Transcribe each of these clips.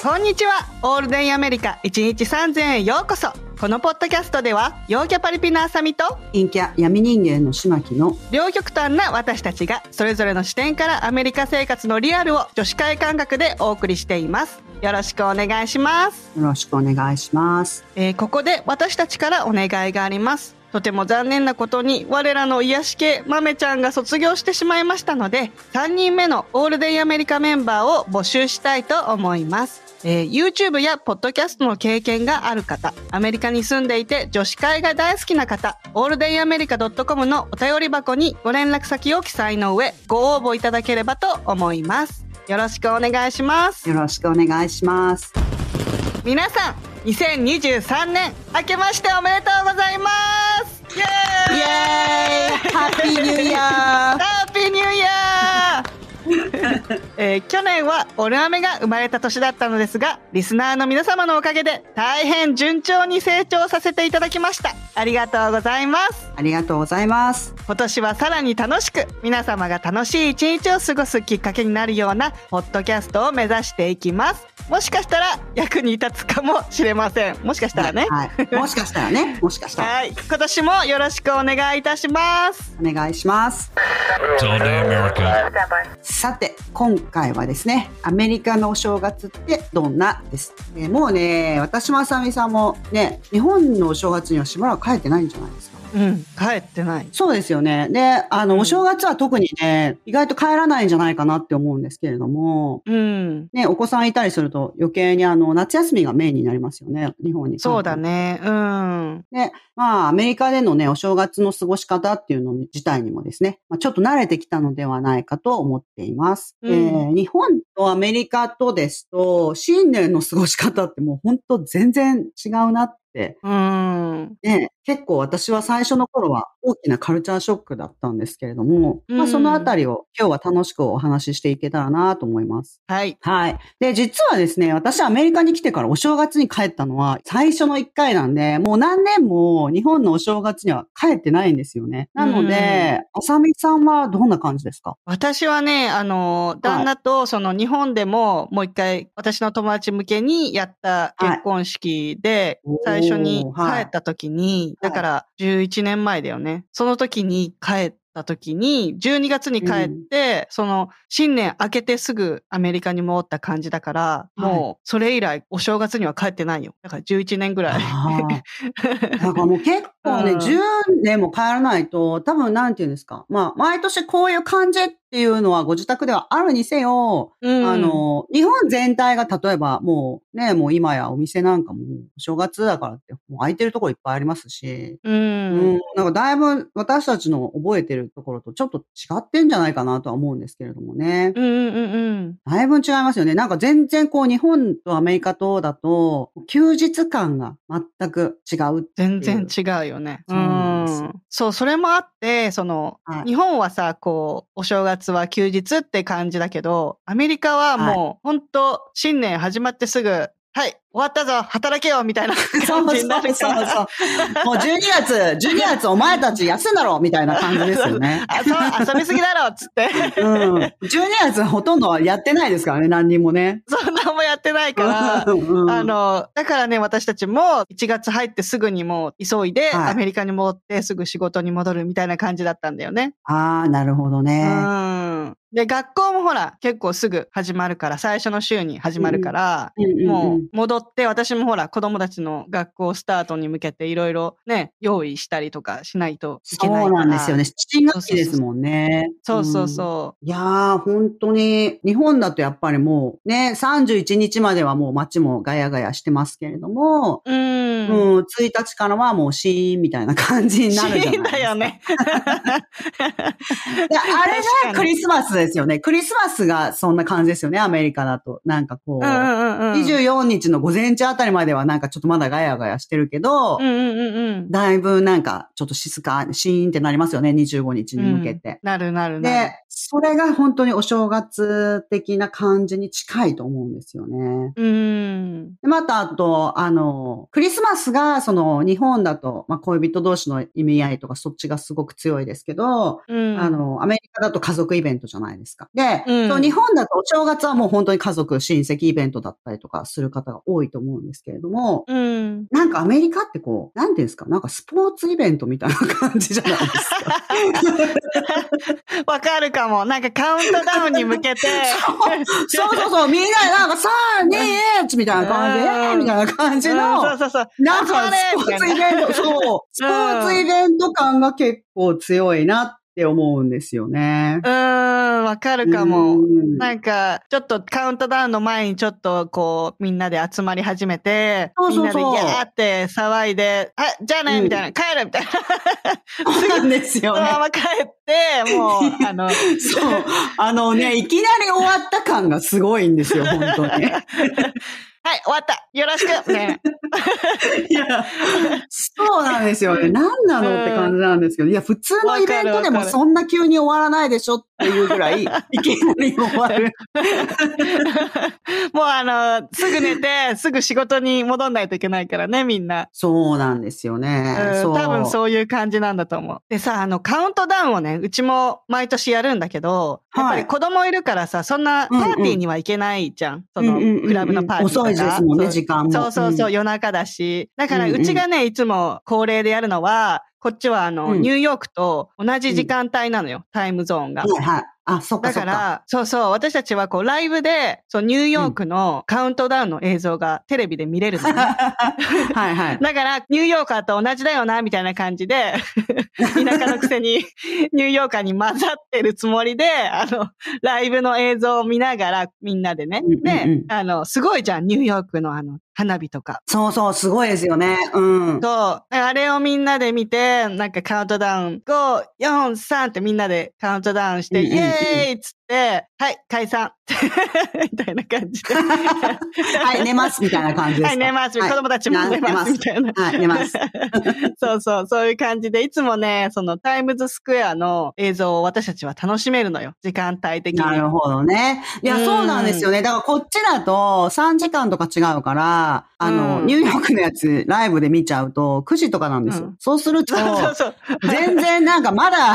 こんにちは。オールデンアメリカ1日3000円ようこそ。このポッドキャストでは陽キャパリピのあさみと陰キャ闇人間の島木の両極端な私たちがそれぞれの視点からアメリカ生活のリアルを女子会感覚でお送りしています。よろしくお願いします、よろしくお願いします。えーここで私たちからお願いがありますとても残念なことに我らの癒し系豆ちゃんが卒業してしまいましたので3人目のオールデンアメリカメンバーを募集したいと思います、えー YouTube やポッドキャストの経験がある方アメリカに住んでいて女子会が大好きな方オールデンアメリカ .com のお便り箱にご連絡先を記載の上ご応募いただければと思います。よろしくお願いします。よろしくお願いします。皆さん2023年明けましておめでとうございますイエーイイエーイ。ハッピーニューイヤー。ハッピーニューイヤー えー去年はオルアメが生まれた年だったのですがリスナーの皆様のおかげで大変順調に成長させていただきました。ありがとうございます。ありがとうございます。今年はさらに楽しく皆様が楽しい一日を過ごすきっかけになるようなポッドキャストを目指していきます。もしかしたら役に立つかもしれません。もしかしたらね。はい。もしかしたらね、もしかしたら。はい。今年もよろしくお願いいたします。お願いします。さて、今回はですね、アメリカのお正月ってどんなです。えもうね、私もあさみさんもね、日本のお正月にはしばらく帰ってないんじゃないですか。うん帰ってないそうですよね。で、あの、うんお正月は特にね、意外と帰らないんじゃないかなって思うんですけれども、うんね、お子さんいたりすると余計にあの、夏休みがメインになりますよね、日本に。そうだ。ねうんで、まあ、アメリカでのね、お正月の過ごし方っていうの自体にもですね、まあ、ちょっと慣れてきたのではないかと思っています。うんえー日本とアメリカとですと、新年の過ごし方ってもう本当全然違うなって、うん。ね、結構私は最初の頃は大きなカルチャーショックだったんですけれども、まあ、うんそのあたりを今日は楽しくお話ししていけたらなと思います。はい。はい。で、実はですね、私アメリカに来てからお正月に帰ったのは最初の1回なんで、もう何年も日本のお正月には帰ってないんですよね。なので、あさみさんはどんな感じですか？私はね、あの、旦那と、その日本でも、もう一回、私の友達向けにやった結婚式ではい、最初に帰った時に、はいだから11年前だよね。その時に帰った時に、12月に帰って、その、新年明けてすぐアメリカに戻った感じだから、はいもう、それ以来、お正月には帰ってないよ。だから11年ぐらい。あー だからもう結構ね、うん10年も帰らないと、多分なんていうんですか。まあ、毎年こういう感じっていうのはご自宅ではあるにせよ、うんあ、の、日本全体が例えばもうね、もう今やお店なんかもお正月だからってもう空いてるところいっぱいありますし、う。うんん、なんかだいぶ私たちの覚えてるところとちょっと違ってんじゃないかなとは思うんですけれどもね。うんうんうんうん。だいぶ違いますよね。なんか全然こう日本とアメリカとだと休日感が全く違う。全然違うよね。そうなんそう、それもあって、その、はい。日本はさ、こう、お正月は休日って感じだけど、アメリカはもう、本当新年始まってすぐ、はい、終わったぞ、働けよ、みたいな そうそう感じになるそうから。そう。もう12月、12月お前たち休んだろみたいな感じですよね。あそう遊びすぎだろ、つって。うん。12月ほとんどやってないですからね、何人もね。そんなもやってないから。うんあの、だからね、私たちも1月入ってすぐにもう急いではいアメリカに戻ってすぐ仕事に戻るみたいな感じだったんだよね。ああ、なるほどね。うん。で、学校もほら、結構すぐ始まるから、最初の週に始まるから、うんもう戻って、私もほら、子供たちの学校スタートに向けていろいろね、用意したりとかしないといけないそう。なんですよね。7学期ですもんね。そうそううんそいやー、本当に、日本だとやっぱりもうね、31日まではもう街もガヤガヤしてますけれども、う。うん。うん、1日からはもうシーンみたいな感じになるじゃないですか。シーンだよね。あれがクリスマスですよね。クリスマスがそんな感じですよね、アメリカだと。なんかこう、うんうんうんうん。24日の午前中あたりまではなんかちょっとまだガヤガヤしてるけど、うんうんうんうん。だいぶなんかちょっと静か、シーンってなりますよね、25日に向けて。なるなるなる。で、それが本当にお正月的な感じに近いと思うんですよね。うん。うん。でまた、あと、あの、クリスマスが、その、日本だと、まあ、恋人同士の意味合いとか、そっちがすごく強いですけど、うん。あの、アメリカだと家族イベントじゃないですか。で、うんそう日本だとお正月はもう本当に家族、親戚イベントだったりとかする方が多いと思うんですけれども、うん。なんかアメリカってこう、なんていうんですか、なんかスポーツイベントみたいな感じじゃないですか。わかるかも。なんかカウントダウンに向けて。そうそうそう、みんなでなんか3、2、1みたいな感じで、うんえーみたいな感じうんの、そうそうそう。なんかスポーツイベント、そう、スポーツイベント感が結構強いなって思うんですよね。うーん、わかるかも。うんなんか、ちょっとカウントダウンの前にちょっとこう、みんなで集まり始めて、そうそうそうみんなでギャーって騒いで、あ、じゃあね、うんみたいな、帰るみたいな。そうなんですそよね。のまま帰って、もう、あの、そう。あのね、いきなり終わった感がすごいんですよ、本当に。はい、終わった。よろしく。み たいや、そうなんですよね。何なのって感じなんですけど、いや、普通のイベントでもそんな急に終わらないでしょっていうぐらい、いきなり終わる。もうあの、すぐ寝て、すぐ仕事に戻んないといけないからね、みんな。そうなんですよね。うんそう。多分そういう感じなんだと思う。でさ、あの、カウントダウンをね、うちも毎年やるんだけど、やっぱり子供いるからさ、そんなパーティーには行けないじゃん。その、うんうんうんうんクラブのパーティーとか。遅いですもんねそう時間もそうそうそう、うん夜中だし。だから、うんうんうちがね、いつも恒例でやるのは、こっちはあの、うんニューヨークと同じ時間帯なのよ、タイムゾーンが。はいはい。あ、そっかだか。から、そうそう、私たちはこう、ライブで、そう、ニューヨークのカウントダウンの映像がテレビで見れるのね。はいはい。だから、ニューヨーカーと同じだよな、みたいな感じで、田舎のくせに、ニューヨーカーに混ざってるつもりで、あの、ライブの映像を見ながら、みんなでね。うんうんうんで、あの、すごいじゃん、ニューヨークのあの、花火とか。そうそう、すごいですよね。うん。そう。あれをみんなで見て、なんかカウントダウン、5、4、3ってみんなでカウントダウンして、うんうんうんイエーイっつって、はい、解散 みたいな感じで。はい、寝ますみたいな感じですか？はい、寝ます。はい子供たちも寝ます。みたいな。はい、寝ます。そうそう、そういう感じで、いつもね、そのタイムズスクエアの映像を私たちは楽しめるのよ。時間帯的に。なるほどね。いや、うんそうなんですよね。だからこっちだと3時間とか違うから、あの、うんニューヨークのやつライブで見ちゃうと9時とかなんですよ。うんそうすると、そ うそうそう。全然なんかまだ、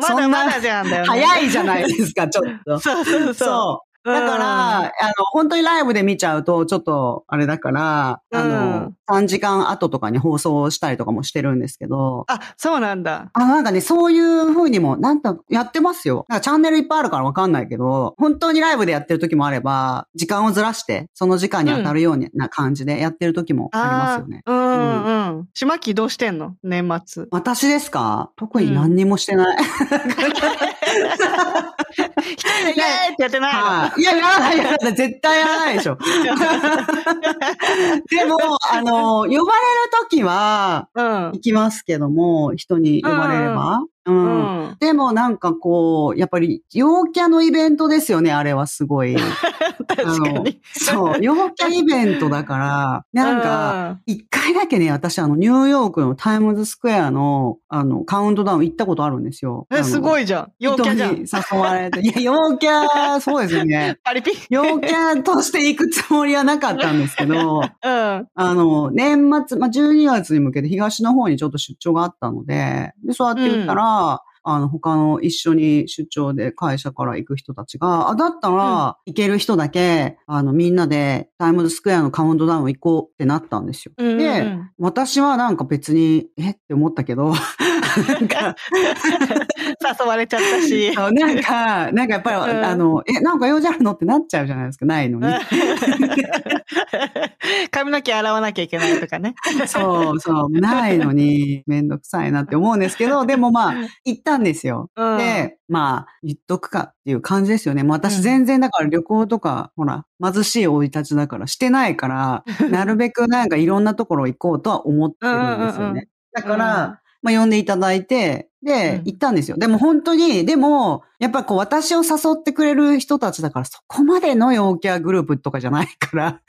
まだまだじゃんだよね。早いじゃないですか、ちょっと。だから、あの、本当にライブで見ちゃうと、ちょっと、あれだから、あの、3時間後とかに放送したりとかもしてるんですけど、あ、そうなんだ。あの、なんかね、そういう風にも、なんと、やってますよ。なんかチャンネルいっぱいあるからわかんないけど、本当にライブでやってる時もあれば、時間をずらして、その時間に当たるような感じでやってる時もありますよね。あーうんうん。しまきどうしてんの？年末。私ですか？特に何にもしてない。一人でイエーイってやってないの？はい。いや、やらない、やらない。絶対やらないでしょ。でも、あの、呼ばれる時は、うん行。きますけども、人に呼ばれれば。う。うんん。でもなんかこう、やっぱり陽キャのイベントですよね、あれはすごい。確かに。そう、陽キャイベントだから、なんか、一回だけね、私あの、ニューヨークのタイムズスクエアの、あの、カウントダウン行ったことあるんですよ。うん、え、すごい。いじゃん。陽キャじゃん。誘われて。いや、陽キャ、そうですよね。パリピ。陽キャとして行くつもりはなかったんですけど、うん。あの、年末、まあ、12月に向けて東の方にちょっと出張があったので、で、そうやって言ったら、あの、他の一緒に出張で会社から行く人たちが、あ、だったら、行ける人だけ、あの、みんなでタイムズスクエアのカウントダウン行こうってなったんですよ。うんうん。で、私はなんか別に、え？って思ったけど、なんか、誘われちゃったし。なんか、なんかやっぱり、うんあの、え、なんか用事あるの？ってなっちゃうじゃないですか、ないのに。髪の毛洗わなきゃいけないとかね。そうそう、ないのにめんどくさいなって思うんですけど、でもまあ、行ったんですよ。うんで、まあ、言っとくかっていう感じですよね。もううん私全然だから旅行とか、ほら、貧しい生い立ちだからしてないから、なるべくなんかいろんなところ行こうとは思ってるんですようんうんうんね。だから、まあ呼んでいただいて、で、うん行ったんですよ。でも本当に、でも、やっぱこう私を誘ってくれる人たちだから、そこまでの陽キャグループとかじゃないから、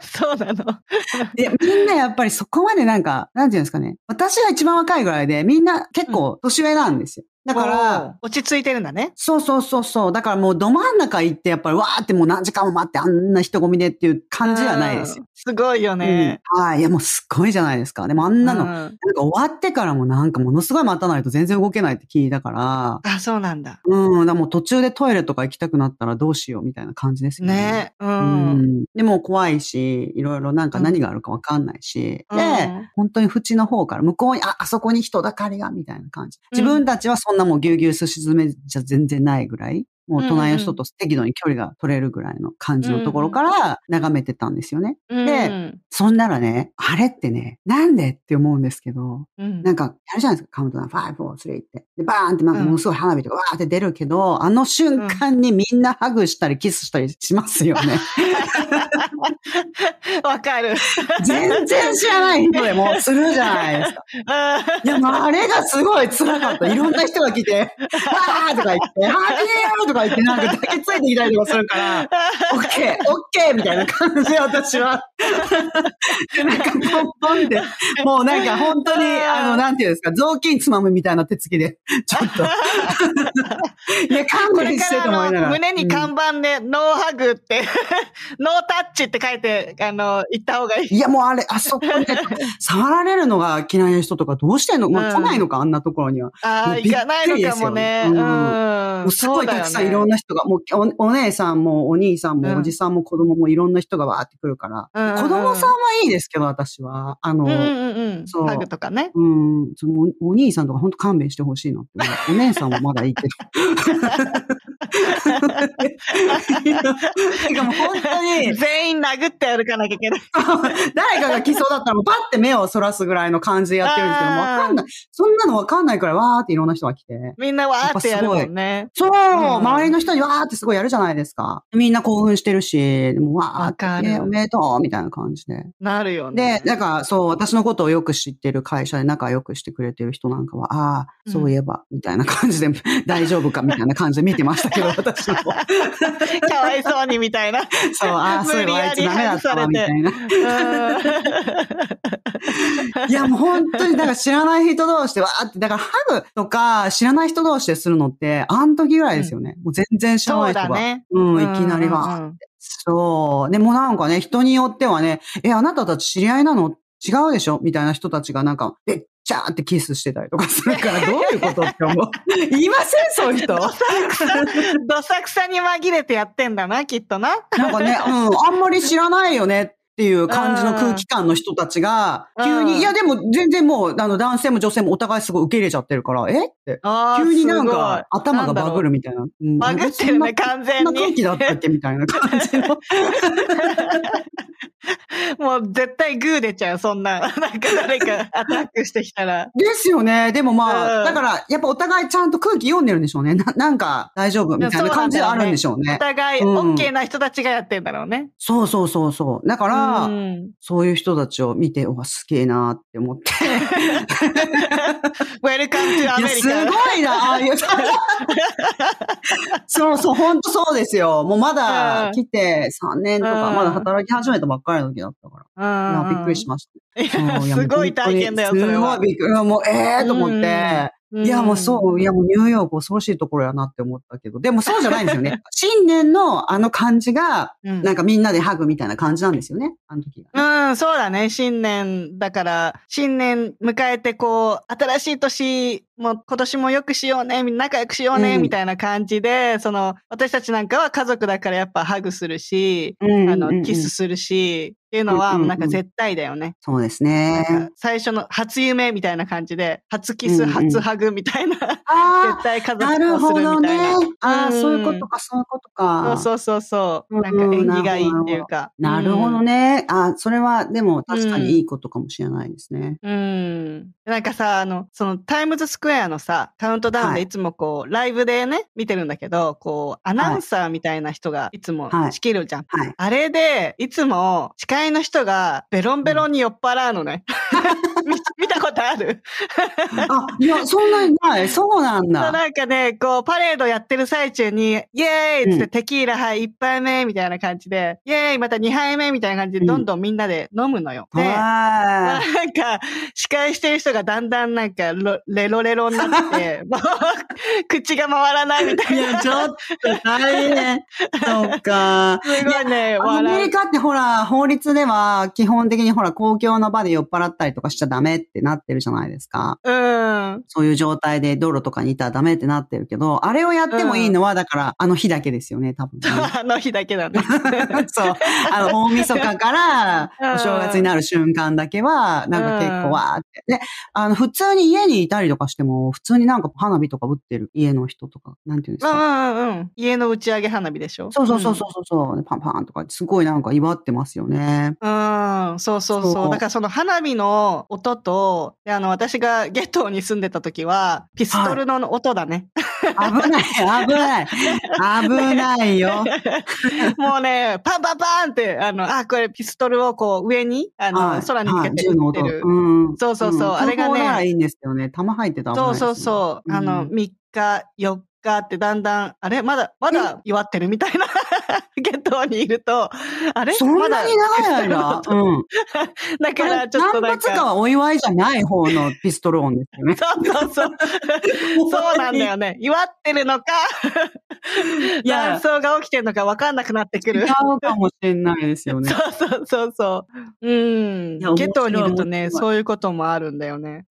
そうなの。で、みんなやっぱりそこまでなんか、なんていうんですかね。私が一番若いぐらいで、みんな結構年上なんですよ。だから、落ち着いてるんだね。そうそうそうそう。だからもうど真ん中行って、やっぱりわーってもう何時間も待ってあんな人混みでっていう感じはないですようん。すごいよね。うんはい。いやもうすっごいじゃないですか。でもあんなの、うんなんか終わってからもなんかものすごい待たないと全然動けないって聞いたから、あ、そうなんだ。うん、だもう途中でトイレとか行きたくなったらどうしようみたいな感じですよね。ね。う。うんん。でも怖いし、いろいろなんか何があるかわかんないし、うんでうん、本当に縁の方から向こうに、あ、あそこに人だかりが、みたいな感じ。うん自分たちはそんなもうぎゅうぎゅうすし詰めじゃ全然ないぐらい、もう隣の人と適度に距離が取れるぐらいの感じのところから眺めてたんですよね。で、そんならね、あれってね、なんでって思うんですけど、うん。なんか、やるじゃないですか、カウントダウン、5、4、3って。で、バーンって、なん。かものすごい花火とか、わーって出るけど、あの瞬間にみんなハグしたりキスしたりしますよね。わかる。全然知らない 人でもするじゃないですか。いや、あれがすごい辛かった。いろんな人が来て、わーとか言って、ハッピーとか言って、なんか抱きついてきたりとかするから、オッケー、オッケーみたいな感じで私は。でなんかポンポンって、もうなんか本当に、あの、なんていうんですか、雑巾つまむみたいな手つきで、ちょっと。いや、勘弁してと思いながら。の胸にうん看板で、ノーハグって、ノータッチって書いて、あの、行った方がいい。いや、もうあれ、あそこに、触られるのが嫌いな人とかどうしてんの？もう来ないのか、あんなところには。ああ、行かないのかもね。ですようん。もうすごいたくさんいろんな。な人が、もうおお姉さんもお兄さんうんもおじさんも子供もいろんな人がわーって来るから、子供さんはいいですけど、私は。あの、うんうんうんそうとかね。うん、そのおお兄さんとか本当勘弁してほしいなって。お姉さんはまだ いいけど。てかもう本当に、全員殴って歩かなきゃいけない。誰かが来そうだったらもうパッて目をそらすぐらいの感じでやってるんですけど、わかんない。そんなのわかんないからわーっていろんな人が来て。みんなわーってやるもんね。そう、ん周りの人にわーってすごいやるじゃないですか。みんな興奮してるし、でもわーって、るね、おめでとうみたいな感じで。なるよねで、。なんかそう、私のことをよく知ってる会社で仲良くしてくれてる人なんかは、ああ、そういえば、みたいな感じで、大丈夫かみたいな感じで見てましたけど、私の方。かわいそうにみたいな。そう、ああ、そういえばあいつダメだったわ、みたいな。いや、もう本当に、だから知らない人同士でわーって、だからハグとか知らない人同士でするのって、あん時ぐらいですよね。もう全然知らない人が。だね。うん、いきなりうんわーって。そう。でもなんかね、人によってはね、え、あなたたち知り合いなの違うでしょ？みたいな人たちがなんか、えっちゃーってキスしてたりとかするから、どういうことって思う。言いませんそういう人。どさくさに紛れてやってんだな、きっとな。なんかね、うん、あんまり知らないよねっていう感じの空気感の人たちが、急うんに、いやでも全然もう、あの、男性も女性もお互いすごい受け入れちゃってるから、え？って。急になんか、頭がバグるみたいな。うんバグってるね、完そ全にんな空。気だったっけみたいな感じの。もう絶対グー出ちゃう、そんな。なんか誰かアタックしてきたら。ですよね。でもまあ、うんだから、やっぱお互いちゃんと空気読んでるんでしょうね。ななんか、大丈夫みたいな感じであるんでしょうおね。互い、うんオッケーな人たちがやってんだろうね。そうそうそうそう。だから、うんそういう人たちを見て、うわ、すげえなって思って。Welcome to いや、す America. ごいな。そうそう、本当そうですよ。もうまだ来て3年とか、うんまだ働き始めたばっかりの時だったから。びっくりしました。すごい体験だよ、それはすごい。びっくり。もう、ええと思って。いや、もうそう、いや、もうニューヨーク恐ろしいところやなって思ったけど、でもそうじゃないんですよね。新年のあの感じが、うんなんかみんなでハグみたいな感じなんですよね。あの時が。うん、そうだね。新年、だから、新年迎えて、こう、新しい年も今年も良くしようね、みんな仲良くしようね、うんみたいな感じで、その、私たちなんかは家族だからやっぱハグするし、うんあの、うんうんキスするし、っていうのは、うんうんうんなんか絶対だよね。そうですなんね。か最初の初夢みたいな感じで、初キス、うんうん初ハグみたいな、あ 絶対家あ、なる族とするほどねみたいな。。ああ、うんそういうことか、そういうことか。そうそうそうそう。うんなんか縁起がいいっていうか。なるほどね。あそれは、でも確かにいいことかもしれないですね。うん。なんかさ、あの、そのタイムズスクエアのさ、カウントダウンはいでいつもこう、ライブでね、見てるんだけど、こう、アナウンサーみたいな人がいつもはい仕切るじゃん。はい。あれで、いつも司会の人がベロンベロンに酔っ払うのね。見見たこことある？あ、いや、そんなにない。そうなんだ。なんかね、こう、パレードやってる最中に、イエーイってテキーラ、はい、1杯目みたいな感じで、イエーイまた2杯目みたいな感じで、どんどんみんなで飲むのよ。で、はなんか、司会してる人がだんだんなんかロ、レロレロになって、もう、口が回らないみたい。いな。いや、ちょっと大変。そうか。すごいね、アメ。リカってほら、法律では基本的にほら、公共の場で酔っ払ったりとかしちゃダメってなってるじゃないですか。うん。そういう状態で道路とかにいたらダメってなってるけど、あれをやってもいいのは、だから、あの日だけですよね、多分ね。あの日だけだね。そう。あの、大晦日からうんお正月になる瞬間だけは、なんか結構わーって。で、あの、普通に家にいたりとかしても、普通になんか花火とか打ってる家の人とか、なんていうんですうんか。うんうん。家の打ち上げ花火でしょ？そうそうそうそうそう、うパンパンとか、すごいなんか祝ってますよね。うん。うん、そうそうそう。そうだからその花火の音と、であの、私がゲットーに住んでた時は、ピストルの音だね。危ない、危ない。危ないよ。もうね、パンパンパンって、あの、あ、これピストルをこう上に、あの、はい空に向けて。撃ってる。うん。そうそうそうんあれがねいいんですよね。弾入ってたら危なそいうそうそう。あの、うん3日、4日ってだんだん、あれ？まだ、まだ祝ってるみたいな ゲットーにいると、あれ？そんなに長い間うん。だから、ちょっとなん何発かか。はお祝いじゃない方のピストル音ですよね。そうそうそう。そうなんだよね。祝ってるのか、いや乱争が起きてるのか分かんなくなってくる。違うかもしれないですよね。そうそうそうそう。うん。ゲットーにいるとね、そういうこともあるんだよね。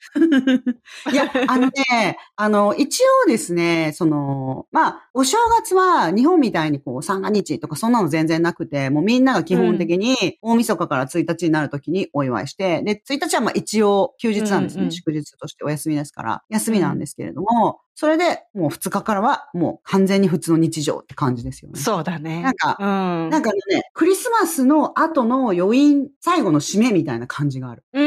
いや、あのね、あの、一応ですね、その、まあ、お正月は日本みたいにこう、三が日とかそんなの全然なくて、もうみんなが基本的に大晦日から1日になるときにお祝いして、で、1日はまあ一応休日なんですね。うんうん祝日としてお休みですから、休みなんですけれども、それでもう2日からはもう完全に普通の日常って感じですよね。そうだね。なんかうん。なんかね、クリスマスの後の余韻、最後の締めみたいな感じがある。うん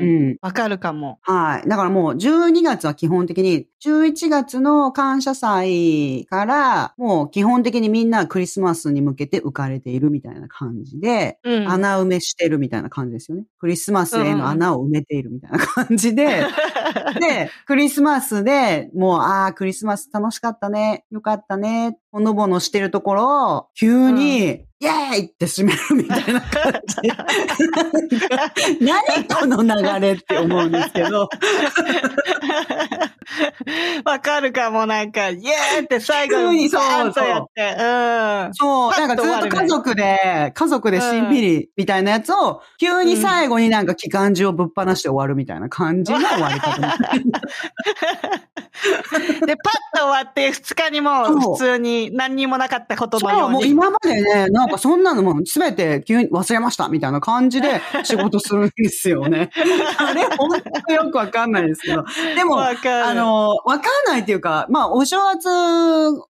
うんうんうんううん。ん。わかるかも。はい。だからもう12月は基本的に、11月の感謝祭から、もう基本的にみんなクリスマスに向けて浮かれているみたいな感じで、うん。穴埋めしてるみたいな感じですよね。クリスマスへの穴を埋めているみたいな感じで、で、クリスマスで、もう、ああ、クリスマス楽しかったね、よかったね、ほのぼのしてるところを、急に、イエーイって締めるみたいな感じ。何この流れって思うんですけど。わかるかも、なんか、イエーって最後にそうバーンとやって、うん。そう、なんかずっと家族で、家族でしんびりみたいなやつを、急に最後になんか機関銃をぶっ放して終わるみたいな感じの終わり方。で、パッと終わって、二日にもう普通に何にもなかったことのそう、もうように。今までね、なんかそんなのもうすべて急に忘れましたみたいな感じで 仕事するんですよね。あれ、本当よくわかんないですけど。でも。あの、わかんないっていうか、まあ、お正月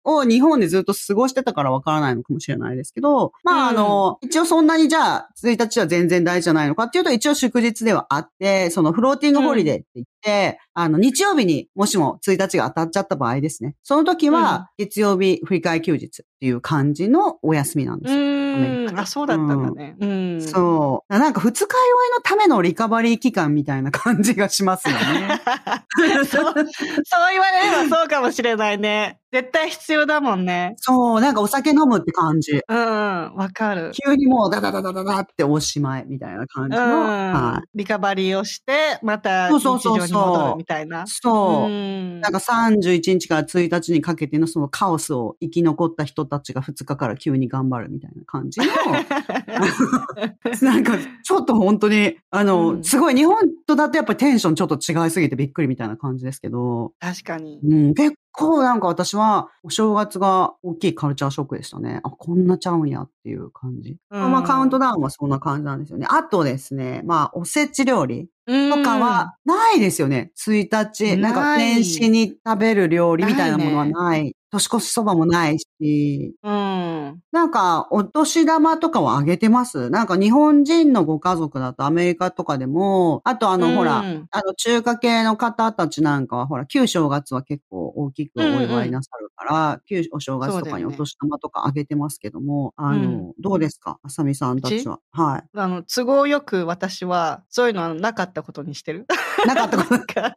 を日本でずっと過ごしてたからわからないのかもしれないですけど、まあ、あの、一応そんなにじゃあ、1日は全然大事じゃないのかっていうと、一応祝日ではあって、そのフローティングホリデーって言って、あの、日曜日にもしも1日が当たっちゃった場合ですね。その時は、月曜日振り替え休日っていう感じのお休みなんですうよ。ーん。あ、そうだったんだね。うん。そう。なんか二日酔いのためのリカバリー期間みたいな感じがしますよね。そう、そう言われればそうかもしれないね。絶対必要だもんね。そう、なんかお酒飲むって感じ。うん、わかる。急にもうダダダダダダっておしまいみたいな感うじの。はん。リカバリーをして、また日そうそうそうそう常に戻るみたいな。い。そう。んなんか31日から1日にかけてのそのカオスを生き残った人たちが2日から急に頑張るみたいな感じの。なんかちょっと本当に、あの、うんすごい日本とだとやっぱりテンションちょっと違いすぎてびっくりみたいな感じですけど、確かに。うん、結構なんか私はお正月が大きいカルチャーショックでしたね。あ、こんなちゃうんやっていう感じ。うんまあカウントダウンはそんな感じなんですよね。あとですね、まあおせち料理ととかはないですよね。1日。なんかない年始に食べる料理みたいなものはない。年越しそばもないし。うん。なんか、お年玉とかをあげてます？なんか日本人のご家族だとアメリカとかでも、あとあの、うん。ほら、あの、中華系の方たちなんかは、ほら、旧正月は結構大きくお祝いなさるから、旧お正月とかにお年玉とかあげてますけども、あの、うん。どうですか？あさみさんたちは。はあの、都合よく私は、そういうのはなかったことにしてる。い。なかったこと。か、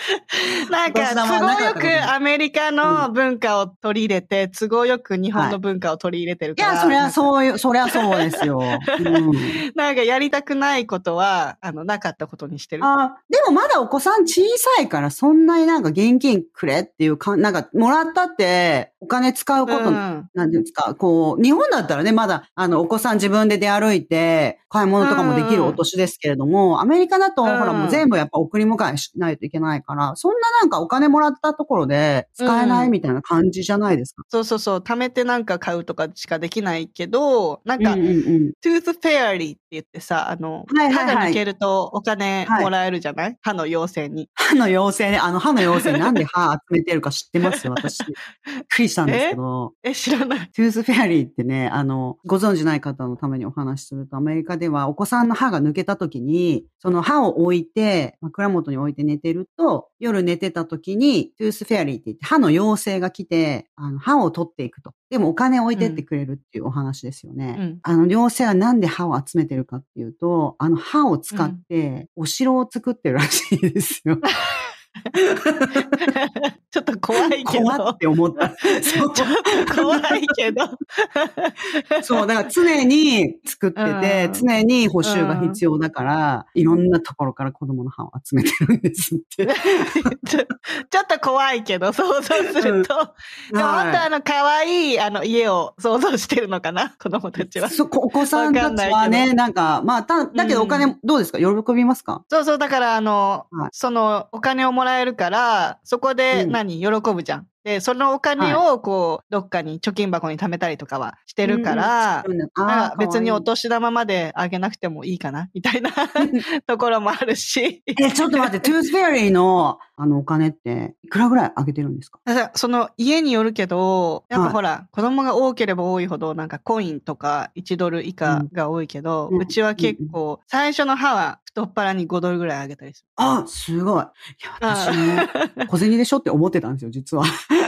なんか、都合よくアメリカの文化を取り入れて、都合よく日本の文化を取り入れてるから。いや、そりゃう。そういう、そりゃそうですよ。うんなんかやりたくないことは、あの、なかったことにしてる。あでもまだお子さん小さいから、そんなになんか現金くれっていうか、なんかもらったってお金使うこと、うんなんていうんですか、こう、日本だったらね、まだ、あの、お子さん自分で出歩いて、買い物とかもできるお年ですけれども、アメリカだと、うんほらもう全部やっぱ送り迎えしないといけないから、そんななんかお金もらったところで使えないみたいな感じじゃないですか？そうそうそう、貯めてなんか買うとかしかできないけど、なんか、うんうんうん。 Tooth Fairy って言ってさ、あの、はいはいはい歯が抜けるとお金はいもらえるじゃない、歯の妖精に。歯の妖精ね、あの歯の妖精なんで歯集めてるか知ってます？よ、私。びっくりしたんですけど。え、知らない。 Tooth Fairy ってね、あの、ご存知ない方のためにお話しすると、アメリカではお子さんの歯が抜けた時に、その歯を置いて、枕元に置いて寝てると、夜寝てた時に、 Tooth Fairy って言って歯の妖精が来て、あの、歯を取っていくと。でもお金置いてってくれるっていうお話ですよね。うんあの、妖精はなんで歯を集めてるかっていうと、あの歯を使って、お城を作ってるらしいですよ。ちょっと怖いけど。怖って思った。そう ちょっと怖いけど。そう、だから常に作ってて、うん常に補修が必要だから、いろんなところから子供の歯を集めてるんですって。ちょちょっと怖いけど、想像すると。でも本当あの、可愛いあの家を想像してるのかな？子供たちは。そこお子さんたちはね、なんか、まあ、た、だけどお金どうですか？喜びますか？そうそう、だからあの、はいそのお金をもらえるから、そこでうん何、喜ぶじゃん。で、そのお金をこう、どっかに貯金箱に貯めたりとかはしてるから、うんか別にお年玉まであげなくてもいいかなみたいな ところもあるし。いいえ、ちょっと待って、トゥースフェアリーの、あの、お金って、いくらぐらいあげてるんですか？その家によるけど、やっはいぱほら、子供が多ければ多いほど、なんかコインとか1ドル以下が多いけど、ううんちは結構、最初の歯は太っ腹に5ドルぐらいあげたりすあ、すごい。いや、私も、小銭でしょって思ってたんですよ、実は。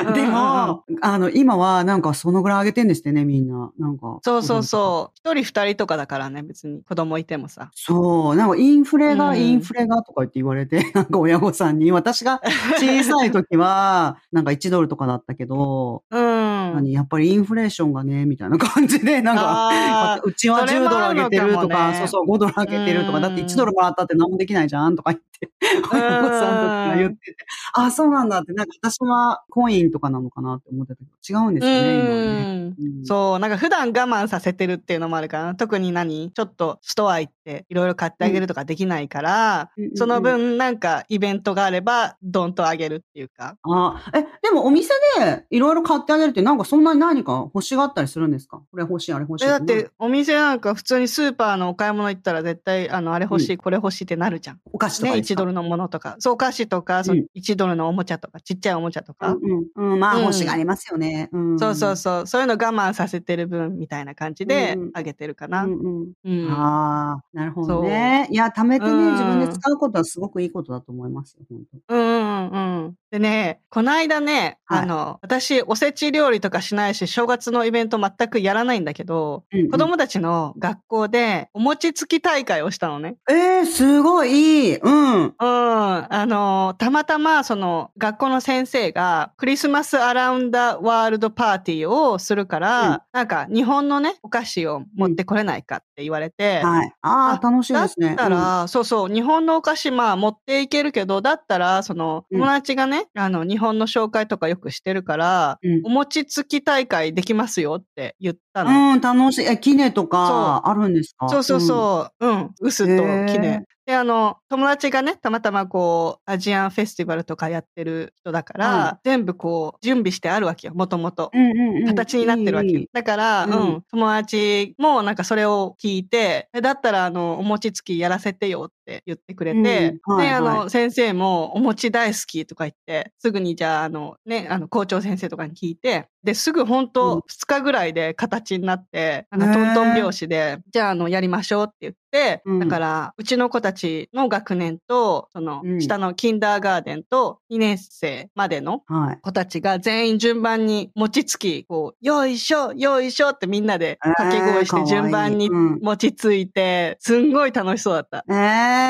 る。でうんうんうんも、あの、今は、なんか、そのぐらいあげてんですってね、みんな。なんか。そうそうう。そう。一人二人とかだからね、別に子供いてもさ。そう。なんか、インフレが、うんインフレがとか言って言われて、なんか親御さんに、私が小さい時は、なんか1ドルとかだったけど、うん。何やっぱりインフレーションがね、みたいな感じで、なんか、うちはそれ10ドル上げてるとか、かもねそうそう、5ドル上げてるとか、だってうん1ドルもらったって何もできないじゃんとか言って、親御さんとかが言ってて、あ、そうなんだって、なんか私はコインとかなのかなって思ってたけど、違うんですよね、今はね。うそう、なんか普段我慢させてるっていうのもあるからな、特に何ちょっとストア行っていろいろ買ってあげるとかできないから、うん。その分なんかイベントがあれば、ドンとあげるっていうか。あ、え、でもお店でいろいろ買ってあげるってなんかそんなに何か欲しがったりするんですか？これ欲しい、あれ欲しいえだってお店なんか普通にスーパーのお買い物行ったら絶対あのあれ欲しい、これ欲しいってなるじゃん。お菓子とかね、ですか1ドルのものとか。そう、お菓子とか、そううん1ドルのおもちゃとか、ちっちゃいおもちゃとか。うんうん。うん、まあうん欲しがりますよね。うん。そうそうそう。そういうの我慢させてる分みたいな感じでうんうんあげてるかな。うんうん。うん。ああ、なるほどね。いや、貯めてね、うん自分で使うことはすごくいいことだと思いますよ、本当うんうんうん。でね、この間ね、はいあの、私、おせち料理とかしないし、正月のイベント全くやらないんだけど、うんうん子供たちの学校でお餅つき大会をしたのね。ええすごいいい。うん。うん。あの、たまたま、その、学校の先生が、クリスマスアラウンダワールドパーティーをするから、うんなんか、日本のね、お菓子を持ってこれないかって言われて、はい。ああ、楽しいですね。だったら、そうそう、日本のお菓子、まあ、持っていけるけど、だったら、その、うん友達がね、あの、日本の紹介とかよくしてるから、うんお餅つき大会できますよって言ったの。うん、楽しい。え、キネとか、あるんですか？そうそうそう、うん、薄とへーキネ。で、あの、友達がね、たまたまこう、アジアンフェスティバルとかやってる人だから、は全部こう、準備してあるわけよ、もともと。うんうんうん。形になってるわけよ。だから、ううんん、友達もなんかそれを聞いて、えだったらあの、お餅つきやらせてよってって言ってくれて、うん。はいで、あはの、先生もお餅大好きとか言って、すぐにじゃあ、あの、ね、あの、校長先生とかに聞いて、で、すぐ本うん。当2日ぐらいで形になって、なんかねトントン拍子で、じゃあ、あの、やりましょうって言って、うん。だから、うちの子たちの学年と、そのう、ん。下のキンダーガーデンと2年生までのはい。子たちが全員順番に餅つき、こう、よいしょ、よいしょってみんなで掛け声してえー順番に餅ついて、すんごい楽しそうだった。え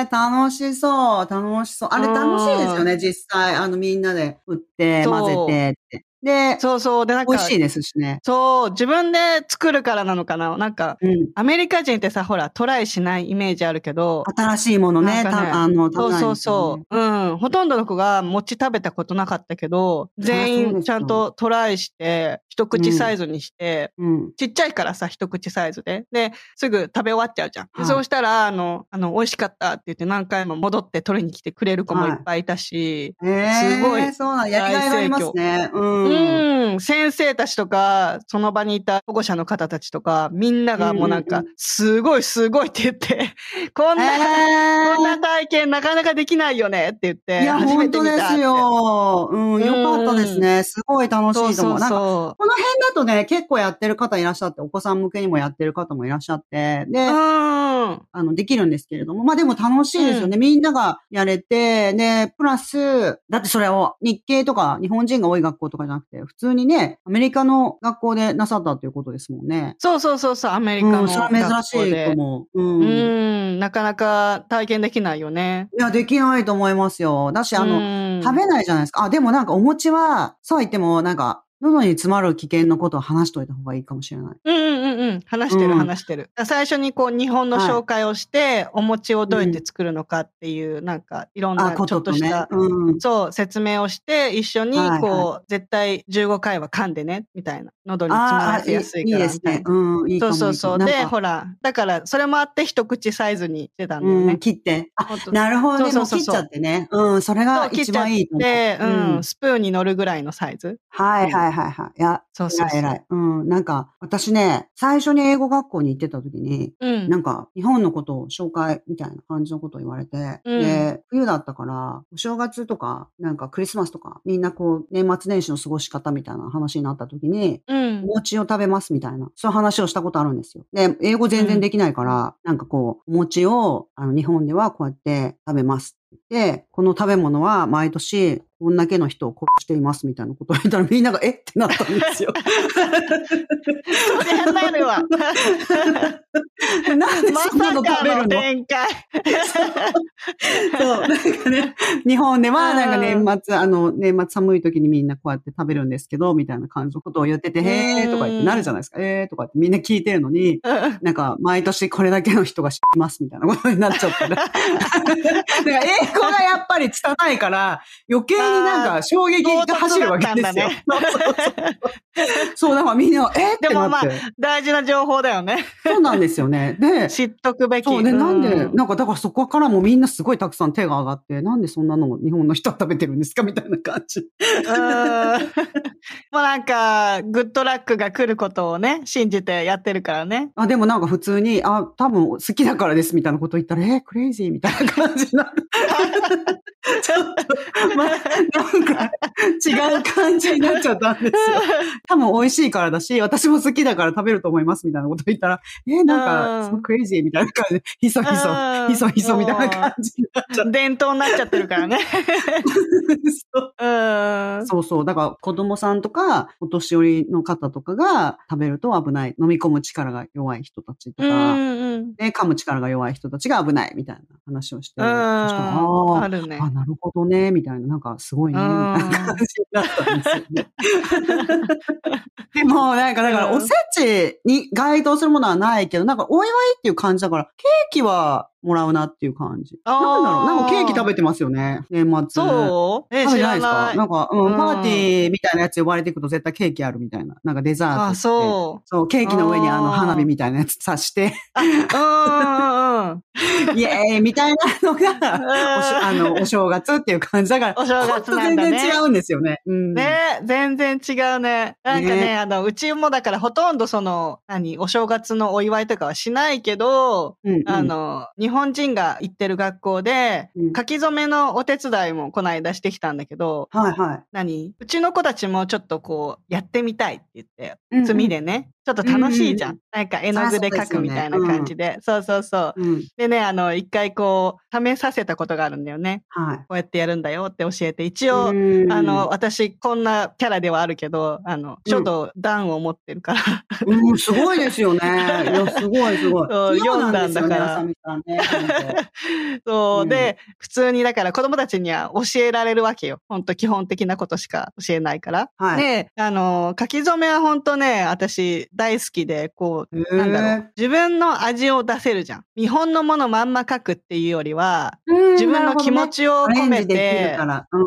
え楽しそう、楽しそう。あれうん楽しいですよね、実際。あの、みんなで打って、そう混ぜてって。で、そうそう。で、なんか美味、しいですしね。そう、自分で作るからなのかななんか、うん。アメリカ人ってさ、ほら、トライしないイメージあるけど、新しいものね、ねたあの、そうそう食べないんですよねそう。うん。ほとんどの子が餅食べたことなかったけど、全員ちゃんとトライして、一口サイズにして、うん。ちっちゃいからさ、一口サイズで。で、すぐ食べ終わっちゃうじゃん。ではいそうしたら、あの、あの、美味しかったって言って何回も戻って取りに来てくれる子もいっぱいいたし、ええすごいそうなん、やりがいがありますね。うん。うん、先生たちとか、その場にいた保護者の方たちとか、みんながもうなんかすごいすごいって言って、こんな、えこんな体験なかなかできないよねって言って、いや、初め本当でて見たってす。よ。うん、よかったですね。すごい楽しいと思う。そうそこの辺だとね、結構やってる方いらっしゃって、お子さん向けにもやってる方もいらっしゃって、で、う。うん。あの、できるんですけれども、まあでも楽しいですよね。みんながやれて、で、プラス、だってそれを日系とか日本人が多い学校とかじゃなくて、普通にね、アメリカの学校でなさったということですもんね。そうそうそうそう、アメリカのうん、それは珍しいと。思う。う。うんん、なかなか体験できないよね。いや、できないと思いますよ。だし、あの、の食べないじゃないですか。あ、でもなんかお餅は、そうは言っても、なんか、喉に詰まる危険のことを話しといた方がいいかもしれない。うんうんうんうん。話してるうん話してる。最初にこう日本のはい紹介をして、お餅をどうやって作るのかっていう、なんかいろんあ、なちょっとした。うん。そう、説明をして、一緒に、はいはいこう、絶対15回は噛んでね、みたいな。喉に詰まあらせやすいいいから、ですね。うん、いい。そうそうそう。で、ほら、だから、それもあって一口サイズにしてたんだようん、ね。切って。なるほどね。そうそうそう切っちゃってね。うん、それが一番いいと思う。で、う、うんスプーンに乗るぐらいのサイズ。はいはいはいはい。いや、そうそうそう。偉い。うん、なんか、私ね、最初に英語学校に行ってた時に、うん。なんか、日本のことを紹介みたいな感じのことを言われて、うんで、冬だったから、お正月とか、なんかクリスマスとか、みんなこう、年末年始の過ごし方みたいな話になった時に、うんお。餅を食べますみたいな、そういう話をしたことあるんですよ。で、英語全然できないから、なんかこう、お餅を、あの、日本ではこうやって食べますって言って、この食べ物は毎年、こんだけの人を殺していますみたいなことを言ったらみんなが、え？ってなったんですよ。そりゃなるわ。なんでまそんなのの食べるの？展開。そう、なんかね、日本ではなんかうん年末、あの、年末寒い時にみんなこうやって食べるんですけど、みたいな感じのことを言ってて、うんへーとか言ってなるじゃないですか。えーとかってみんな聞いてるのに、うんなんか毎年これだけの人が知ってますみたいなことになっちゃってね。だから英語がやっぱり拙いから、余計になんか衝撃が走るわけですよ。唐そうだからみんな、えーってでもまあ。大事な情報だよね。そうなんですよね。で、知っとくべき。そうで、なんで、うなんか、だからそこからもみんなすごいたくさん手が上がって、なんでそんなのを日本の人は食べてるんですかみたいな感じ。うんもうなんか、グッドラックが来ることをね、信じてやってるからね。あ、でもなんか普通に、あ、多分好きだからですみたいなこと言ったら、えー、クレイジーみたいな感じになって。ちょっと、ま、なんか、違う感じになっちゃったんですよ。多分美味しいからだし、私も好きだから食べると思いますみたいなこと言ったら、えー、なんうんか、すごいクレイジーみたいな感じで、ひそひそ、うんひそひそみたいな感じになっちゃっ伝統になっちゃってるからね。て。そううん。そうそう。だから子供さんとか、お年寄りの方とかが食べると危ない。飲み込む力が弱い人たちとうんか、うん。で、噛む力が弱い人たちが危ないみたいな話をして、あーあるね。あ、なるほどね、みたいな、なんかすごいね、みうんたいな感じになったんですよね。でも、なんか、だから、うんおせちに該当するものはないけど、なんか、お祝いっていう感じだから、ケーキはもらうなっていう感じ。なんだろうなんかケーキ食べてますよね、年末。そう？え、知食べてないです。かなんか、うん、うんパーティーみたいなやつ呼ばれていくと絶対ケーキあるみたいな。なんかデザートって。あ、そう。そう、ケーキの上にあの花火みたいなやつ刺して、うん。イエーイみたいなのが、おしあの、お正月っていう感じだから、お正月なんだね全然違うんですよね。うん。ね全然違うね。なんかね、ねあの、うちもだからほとんどその、何、お正月のお祝いとかはしないけど、うんうんあの、日本人が行ってる学校でうん、書き初めのお手伝いもこの間してきたんだけど、はいは何？うちの子たちもちょっとこう、やってみたいって言って、い。うん墨でね、ちょっと楽しいじゃん。うんなんか絵の具で描くみたいな感じで。そうそうそう。うん。でね、あの、一回こう、試させたことがあるんだよね。はい。こうやってやるんだよって教えて、一応、うんあの、、私、こんなキャラではあるけど、あの、書道、段を持ってるから、うん、すごいですよね。いや、すごいすごい。読んだんだから そう、うん。で、普通にだから子供たちには教えられるわけよ。本当基本的なことしか教えないから。はい。で、あの、書き初めは本当ね、私大好きで、こう、なんだろう。自分の味を出せるじゃん。見本のものまんま書くっていうよりは、当自分の気持ちを込めて、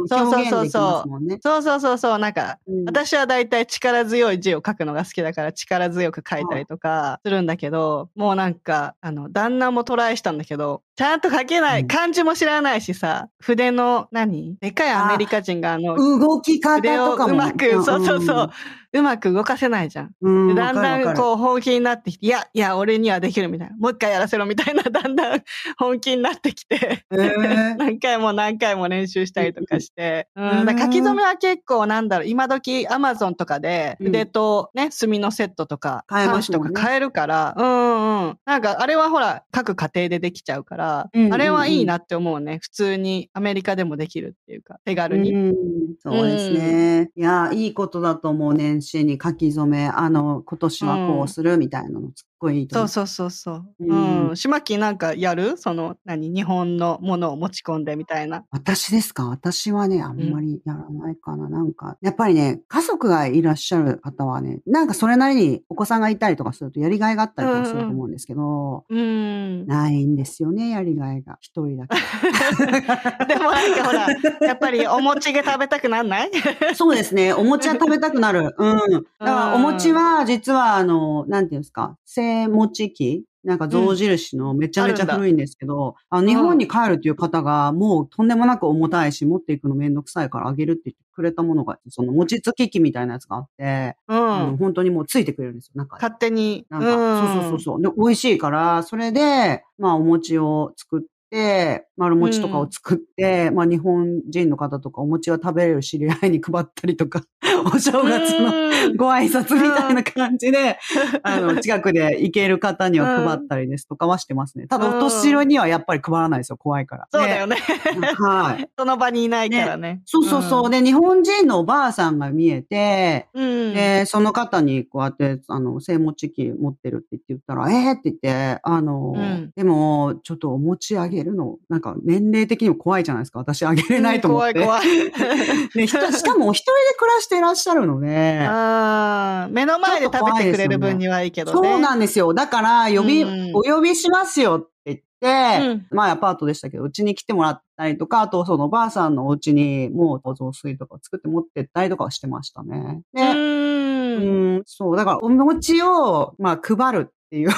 そうそうそうそう。そうそうそうそう、なんか、うん。私はだいたい力強い字を書くのが好きだから力強く書いたりとかするんだけど、もうなんか、あの、旦那もトライしたんだけど、ちゃんと書けない、うん。漢字も知らないしさ、筆の何、でかいアメリカ人があの、動き方筆をとかも。うまく、そうそうそう、うまく動かせないじゃん。うん。だんだんこう本気になってきて、いや、いや、俺にはできるみたいな。もう一回やらせろみたいな、だんだん 本気になってきて。へー 何回も何回も練習したりとかして。んうん、だ書き初めは結構なんだろう、今時アマゾンとかでうん筆とね、墨のセットとか、買えねとか買えるから、うんうん。なんかあれはほら、各家庭でできちゃうから、うんうんうんあれはいいなって思うね。普通にアメリカでもできるっていうか、手軽に。うん、そうですね。いや、いいことだと思う、年始に書き初め、あの、今年はこうするみたいなの、すっごいいいと思う。そうそうそうそう。ううんん。島木なんかやる？その、何日本のものを持ち込んでみたいな。私ですか？私はね、あんまりやらないかな。なんか、やっぱりね、家族がいらっしゃる方はね、なんかそれなりにお子さんがいたりとかするとやりがいがあったりとかすると思うんですけど、うん。ないんですよね、やりがいが。一人だけ。でもなんかほら、やっぱりお餅が食べたくなんない？そうですね。お餅は食べたくなる。うん。だからお餅は、実は、あの、なんていうんですか、正餅機なんか象印のめちゃめちゃ古いんですけど、あの日本に帰るっていう方が、もうとんでもなく重たいし、持っていくのめんどくさいからあげるって言ってくれたものが、その餅つき機みたいなやつがあって、うん。本当にもうついてくれるんですよ、中に。勝手に。なんか、そうそうそうそう。で、美味しいから、それで、まあ、お餅を作って、丸餅とかを作って、まあ、日本人の方とかお餅が食べれる知り合いに配ったりとか、お正月のうんご挨拶みたいな感じで、あの、近くで行ける方には配ったりですとかはしてますね。ただ、うんお年寄りにはやっぱり配らないですよ、怖いから。そうだよね。ね。はい。その場にいないからね。そうそうそう。で、日本人のおばあさんが見えて、うん。で、その方にこうやって、あの、正餅機持ってるって言って言ったら、えー、って言って、あの、うんでも、ちょっとお餅あげるの、なんか年齢的にも怖いじゃないですか。私あげれないと思って。うん怖い怖い。しかもお一人で暮らしていらっしゃるので、あー目の前で食べてくれる分にはいいけどね。そうなんですよ。だから、呼び、うんお呼びしますよって言って、うんまあアパートでしたけど、うちに来てもらったりとか、あとそのおばあさんのお家にもうお雑炊とか作って持ってったりとかはしてましたね。で、うん。うん、そう。だから、お餅を、まあ、配るっていうの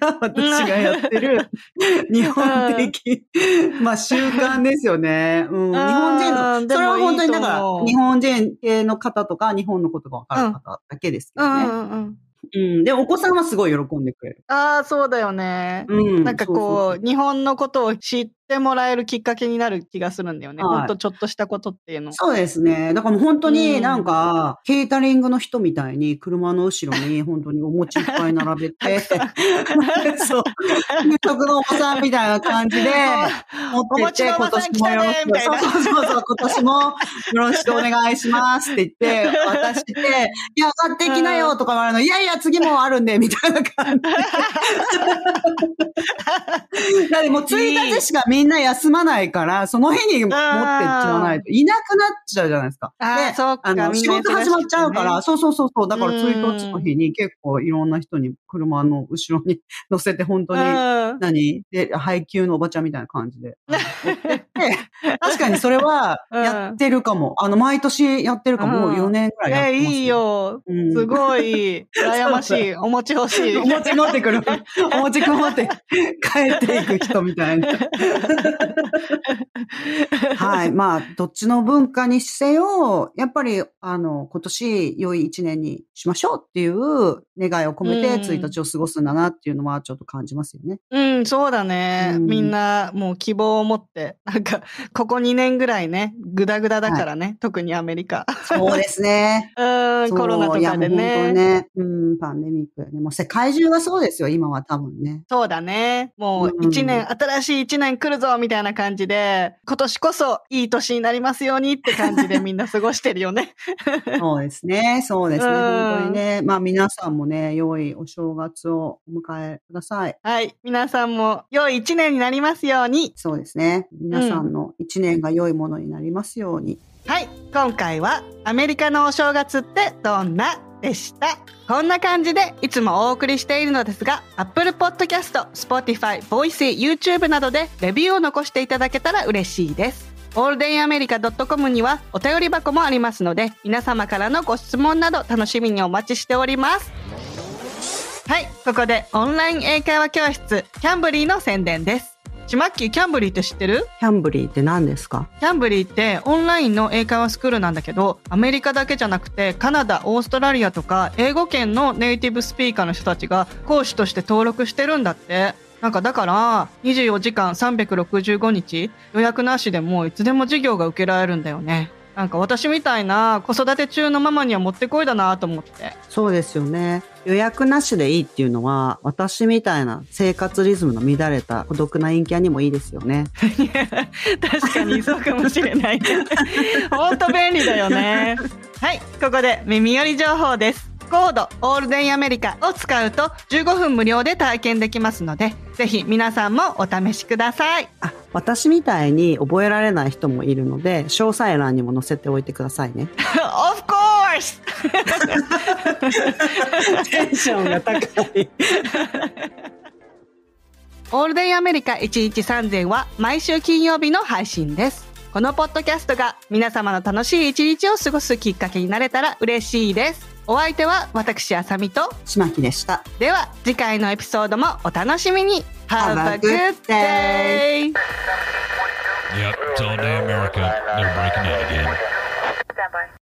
が、私がやってる、日本的、まあ、習慣ですよね。うん。日本人の、それは本当に、だから日本人系の方とか、日本のことがわかる方だけですけどね。うんうんうん。うん。で、お子さんはすごい喜んでくれる。ああ、そうだよね。うん。なんかこう、日本のことを知ってもらえるきっかけになる気がするんだよね。はいほんとちょっとしたことっていうの。そうですね。だからもう本当うんになんか、ケータリングの人みたいに車の後ろに 本当にお餅いっぱい並べて、そう。給食のおばさんみたいな感じで、持ってって、お餅のおばさん来たねみたいなそうそうそうそう、今年もよろしくお願いしますって言って、渡して、いや、買ってきなよとか言われるの、いやいや、次もあるんで、みたいな感じで。だってもう1日しかみんな休まないから、その日に持ってっちゃわないと、いなくなっちゃうじゃないですか。でそうかあの、仕事始まっちゃうから、ねそうそうそうそう、だからうん1日の日に結構いろんな人に車の後ろに乗せて、本当に、うん何？で、配給のおばちゃんみたいな感じで。確かにそれはうんやってるかも。あの、毎年やってるかも。もううん4年ぐらいやってます、え、いい。よ。うんすごい。羨ましい。お餅欲しい。お餅持ってくる。お餅持って帰っていく人みたいな。はい。まあ、どっちの文化にせよ、やっぱり、あの、今年良い一年にしましょうっていう願いを込めてうん1日を過ごすんだなっていうのはちょっと感じますよね。うん、そうだね。うんみんなもう希望を持って、なんか、ここ2年ぐらいね、ぐだぐだだからね、特にアメリカ。そうですね。うん、コロナとかでいやもう本当ね。うん、パンデミックね。もう世界中はそうですよ、今は多分ね。そうだね。もううん一年、新しい一年来るぞみたいな感じで、今年こそいい年になりますようにって感じでみんな過ごしてるよね。そうですね。そうですね。うん本当にね。まあ皆さんもね、良いお正月をお迎えください。はい。皆さんも良い一年になりますように。そうですね。皆さんの一年が良いものになりますように。はい。今回はアメリカのお正月ってどんなでした。こんな感じでいつもお送りしているのですが、Apple Podcast、Spotify、Voice、YouTube などでレビューを残していただけたら嬉しいです。オールデンアメリカ .com にはお便り箱もありますので、皆様からのご質問など楽しみにお待ちしております。はい、ここでオンライン英会話教室、キャンブリーの宣伝です。ちまっきー、キャンブリーって知ってる？キャンブリーって何ですか？キャンブリーってオンラインの英会話スクールなんだけどアメリカだけじゃなくてカナダオーストラリアとか英語圏のネイティブスピーカーの人たちが講師として登録してるんだって。なんかだから24時間365日予約なしでもいつでも授業が受けられるんだよねなんか私みたいな子育て中のママにはもってこいだなと思ってそうですよね。予約なしでいいっていうのは、私みたいな生活リズムの乱れた孤独な陰キャにもいいですよね。確かにそうかもしれない。本当便利だよね。はい、ここで耳寄り情報です。コードオールデンアメリカを使うと15分無料で体験できますので、ぜひ皆さんもお試しください。あ、私みたいに覚えられない人もいるので、詳細欄にも載せておいてくださいね。of course! テンションが高い。オールデンアメリカ113は毎週金曜日の配信です。このポッドキャストが皆様の楽しい一日を過ごすきっかけになれたら嬉しいです。お相手は私あさみとしまきでした。では次回のエピソードもお楽しみに Have a good day! Yep, it's all day America. They're breaking out again. Stand by.